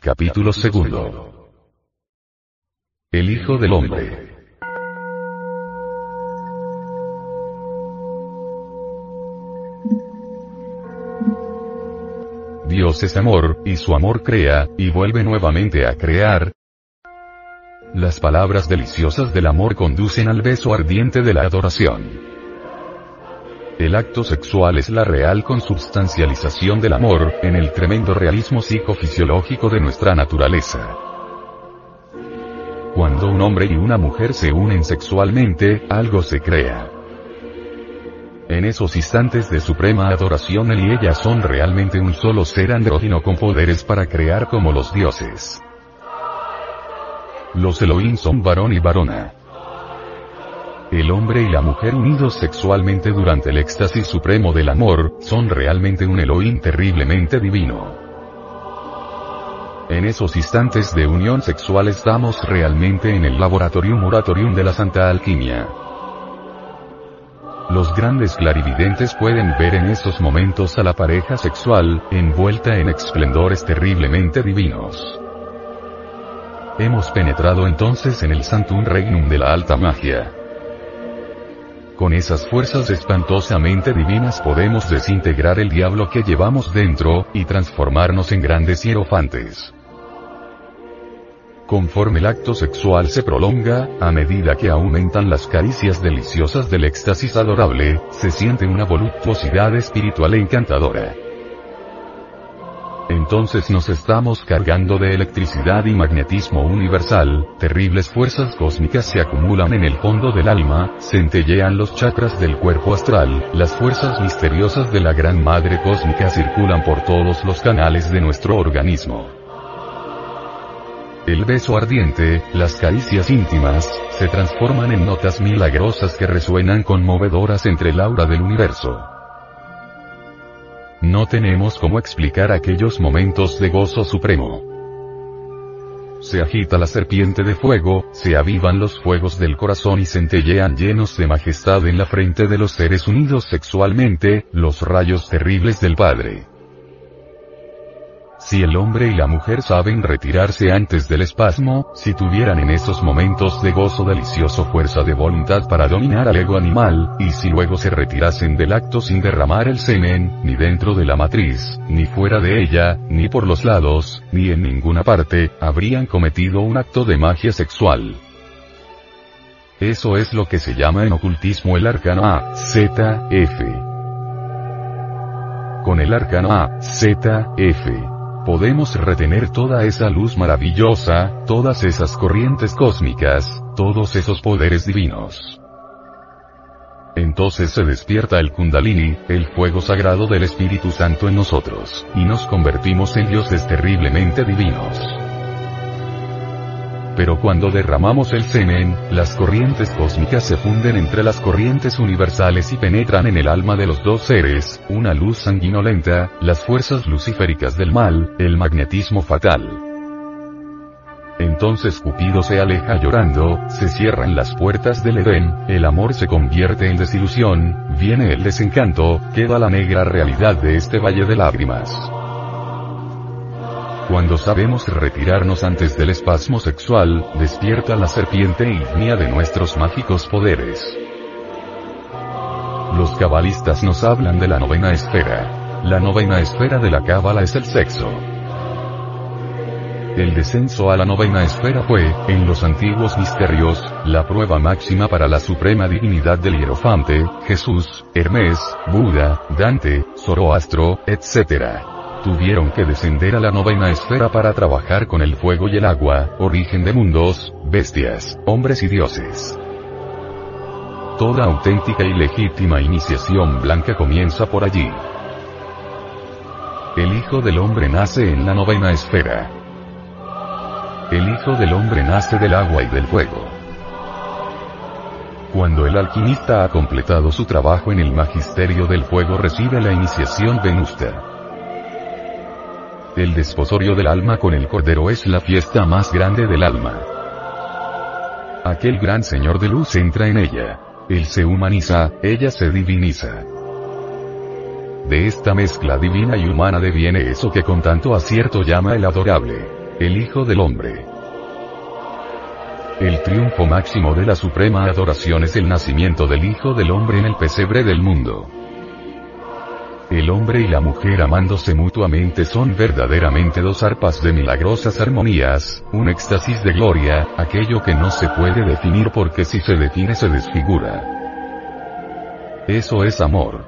Capítulo segundo. El Hijo del Hombre. Dios es amor, y su amor crea, y vuelve nuevamente a crear. Las palabras deliciosas del amor conducen al beso ardiente de la adoración. El acto sexual es la real consubstancialización del amor, en el tremendo realismo psicofisiológico de nuestra naturaleza. Cuando un hombre y una mujer se unen sexualmente, algo se crea. En esos instantes de suprema adoración él y ella son realmente un solo ser andrógino con poderes para crear como los dioses. Los Elohim son varón y varona. El hombre y la mujer unidos sexualmente durante el éxtasis supremo del amor, son realmente un Elohim terriblemente divino. En esos instantes de unión sexual estamos realmente en el laboratorium moratorium de la Santa Alquimia. Los grandes clarividentes pueden ver en esos momentos a la pareja sexual, envuelta en esplendores terriblemente divinos. Hemos penetrado entonces en el Santum Regnum de la alta magia. Con esas fuerzas espantosamente divinas podemos desintegrar el diablo que llevamos dentro, y transformarnos en grandes hierofantes. Conforme el acto sexual se prolonga, a medida que aumentan las caricias deliciosas del éxtasis adorable, se siente una voluptuosidad espiritual encantadora. Entonces nos estamos cargando de electricidad y magnetismo universal, terribles fuerzas cósmicas se acumulan en el fondo del alma, centellean los chakras del cuerpo astral, las fuerzas misteriosas de la Gran Madre Cósmica circulan por todos los canales de nuestro organismo. El beso ardiente, las caricias íntimas, se transforman en notas milagrosas que resuenan conmovedoras entre el aura del universo. No tenemos cómo explicar aquellos momentos de gozo supremo. Se agita la serpiente de fuego, se avivan los fuegos del corazón y centellean llenos de majestad en la frente de los seres unidos sexualmente, los rayos terribles del Padre. Si el hombre y la mujer saben retirarse antes del espasmo, si tuvieran en esos momentos de gozo delicioso fuerza de voluntad para dominar al ego animal, y si luego se retirasen del acto sin derramar el semen, ni dentro de la matriz, ni fuera de ella, ni por los lados, ni en ninguna parte, habrían cometido un acto de magia sexual. Eso es lo que se llama en ocultismo el arcano A, Z, F. Con el arcano A, Z, F podemos retener toda esa luz maravillosa, todas esas corrientes cósmicas, todos esos poderes divinos. Entonces se despierta el kundalini, el fuego sagrado del Espíritu Santo en nosotros, y nos convertimos en dioses terriblemente divinos pero cuando derramamos el semen, las corrientes cósmicas se funden entre las corrientes universales y penetran en el alma de los dos seres, una luz sanguinolenta, las fuerzas luciféricas del mal, el magnetismo fatal. Entonces Cupido se aleja llorando, se cierran las puertas del Edén, el amor se convierte en desilusión, viene el desencanto, queda la negra realidad de este valle de lágrimas. Cuando sabemos retirarnos antes del espasmo sexual, despierta la serpiente ignia de nuestros mágicos poderes. Los cabalistas nos hablan de la novena esfera. La novena esfera de la cábala es el sexo. El descenso a la novena esfera fue, en los antiguos misterios, la prueba máxima para la suprema divinidad del hierofante, Jesús, Hermes, Buda, Dante, Zoroastro, etc. tuvieron que descender a la novena esfera para trabajar con el fuego y el agua, origen de mundos, bestias, hombres y dioses. Toda auténtica y legítima iniciación blanca comienza por allí. El Hijo del Hombre nace en la novena esfera. El Hijo del Hombre nace del agua y del fuego. Cuando el alquimista ha completado su trabajo en el magisterio del fuego recibe la iniciación Venusta. El desposorio del alma con el cordero es la fiesta más grande del alma. Aquel gran señor de luz entra en ella. Él se humaniza, ella se diviniza. De esta mezcla divina y humana deviene eso que con tanto acierto llama el adorable, el Hijo del Hombre. El triunfo máximo de la suprema adoración es el nacimiento del Hijo del Hombre en el pesebre del mundo. El hombre y la mujer amándose mutuamente son verdaderamente dos arpas de milagrosas armonías, un éxtasis de gloria, aquello que no se puede definir porque si se define se desfigura. Eso es amor.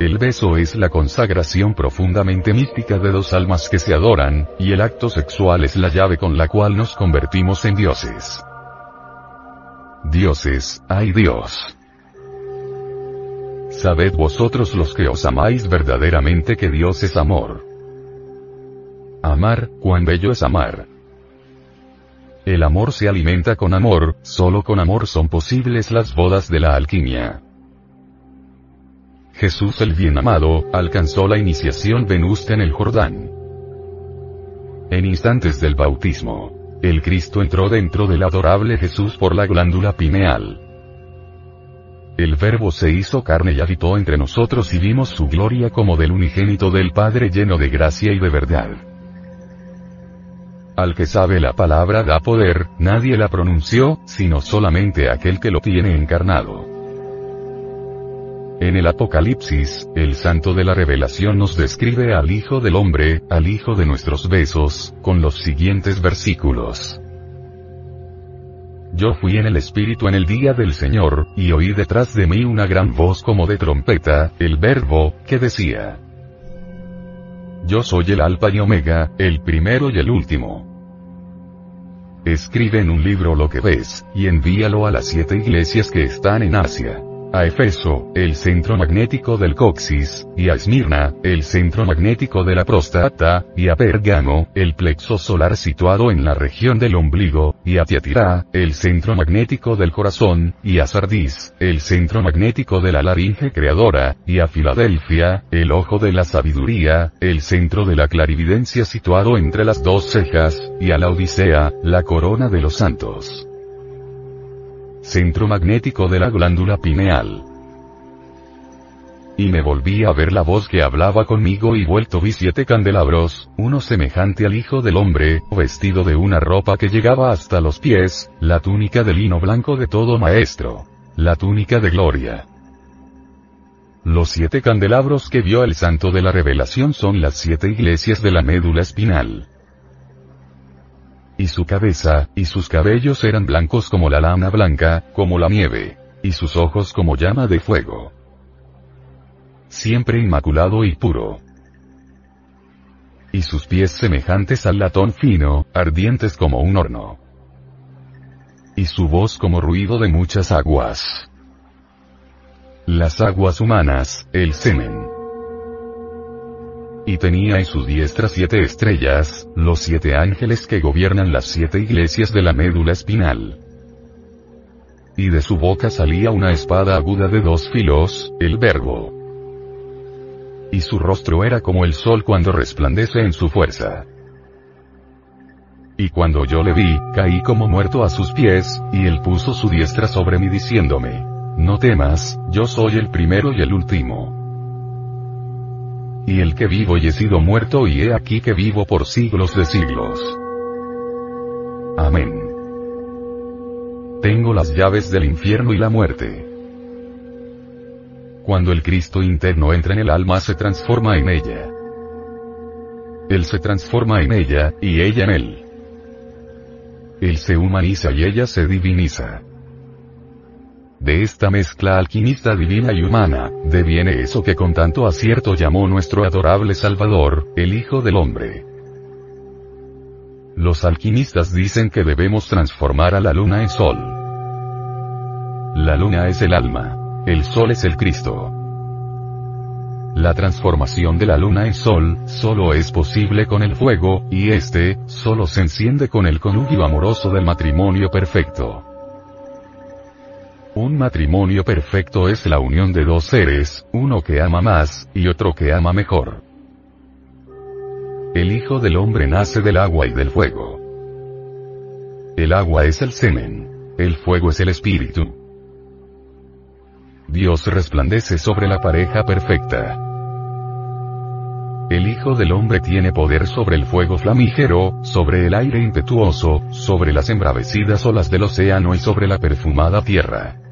El beso es la consagración profundamente mística de dos almas que se adoran, y el acto sexual es la llave con la cual nos convertimos en dioses. Dioses, ay Dios. Sabed vosotros los que os amáis verdaderamente que Dios es amor. Amar, cuán bello es amar. El amor se alimenta con amor, solo con amor son posibles las bodas de la alquimia. Jesús el bien amado, alcanzó la iniciación venusta en el Jordán. En instantes del bautismo, el Cristo entró dentro del adorable Jesús por la glándula pineal. El Verbo se hizo carne y habitó entre nosotros y vimos su gloria como del unigénito del Padre lleno de gracia y de verdad. Al que sabe la palabra da poder, nadie la pronunció, sino solamente aquel que lo tiene encarnado. En el Apocalipsis, el santo de la revelación nos describe al Hijo del Hombre, al Hijo de nuestros besos, con los siguientes versículos. Yo fui en el Espíritu en el día del Señor, y oí detrás de mí una gran voz como de trompeta, el verbo, que decía, Yo soy el Alfa y Omega, el primero y el último. Escribe en un libro lo que ves, y envíalo a las siete iglesias que están en Asia a Efeso, el centro magnético del coxis, y a Esmirna, el centro magnético de la próstata, y a Pergamo, el plexo solar situado en la región del ombligo, y a Tiatira, el centro magnético del corazón, y a Sardis, el centro magnético de la laringe creadora, y a Filadelfia, el ojo de la sabiduría, el centro de la clarividencia situado entre las dos cejas, y a la Odisea, la corona de los santos centro magnético de la glándula pineal. Y me volví a ver la voz que hablaba conmigo y vuelto vi siete candelabros, uno semejante al Hijo del Hombre, vestido de una ropa que llegaba hasta los pies, la túnica de lino blanco de todo maestro. La túnica de gloria. Los siete candelabros que vio el santo de la revelación son las siete iglesias de la médula espinal y su cabeza, y sus cabellos eran blancos como la lana blanca, como la nieve, y sus ojos como llama de fuego. Siempre inmaculado y puro. Y sus pies semejantes al latón fino, ardientes como un horno. Y su voz como ruido de muchas aguas. Las aguas humanas, el semen y tenía en sus diestra siete estrellas, los siete ángeles que gobiernan las siete iglesias de la médula espinal. Y de su boca salía una espada aguda de dos filos, el verbo. Y su rostro era como el sol cuando resplandece en su fuerza. Y cuando yo le vi, caí como muerto a sus pies, y él puso su diestra sobre mí diciéndome, No temas, yo soy el primero y el último y el que vivo y he sido muerto y he aquí que vivo por siglos de siglos. Amén. Tengo las llaves del infierno y la muerte. Cuando el Cristo interno entra en el alma se transforma en ella. Él se transforma en ella, y ella en él. Él se humaniza y ella se diviniza. De esta mezcla alquimista divina y humana, deviene eso que con tanto acierto llamó nuestro adorable Salvador, el Hijo del Hombre. Los alquimistas dicen que debemos transformar a la luna en sol. La luna es el alma. El sol es el Cristo. La transformación de la luna en sol, solo es posible con el fuego, y este, solo se enciende con el conugio amoroso del matrimonio perfecto. Un matrimonio perfecto es la unión de dos seres, uno que ama más, y otro que ama mejor. El Hijo del Hombre nace del agua y del fuego. El agua es el semen. El fuego es el espíritu. Dios resplandece sobre la pareja perfecta. El Hijo del Hombre tiene poder sobre el fuego flamígero, sobre el aire impetuoso, sobre las embravecidas olas del océano y sobre la perfumada tierra.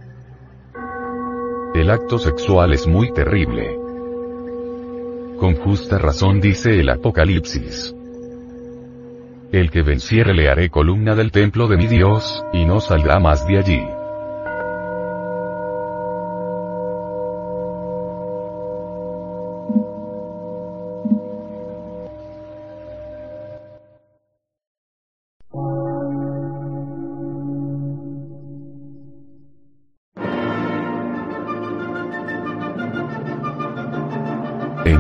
El acto sexual es muy terrible. Con justa razón dice el Apocalipsis. El que venciere le haré columna del templo de mi Dios, y no saldrá más de allí.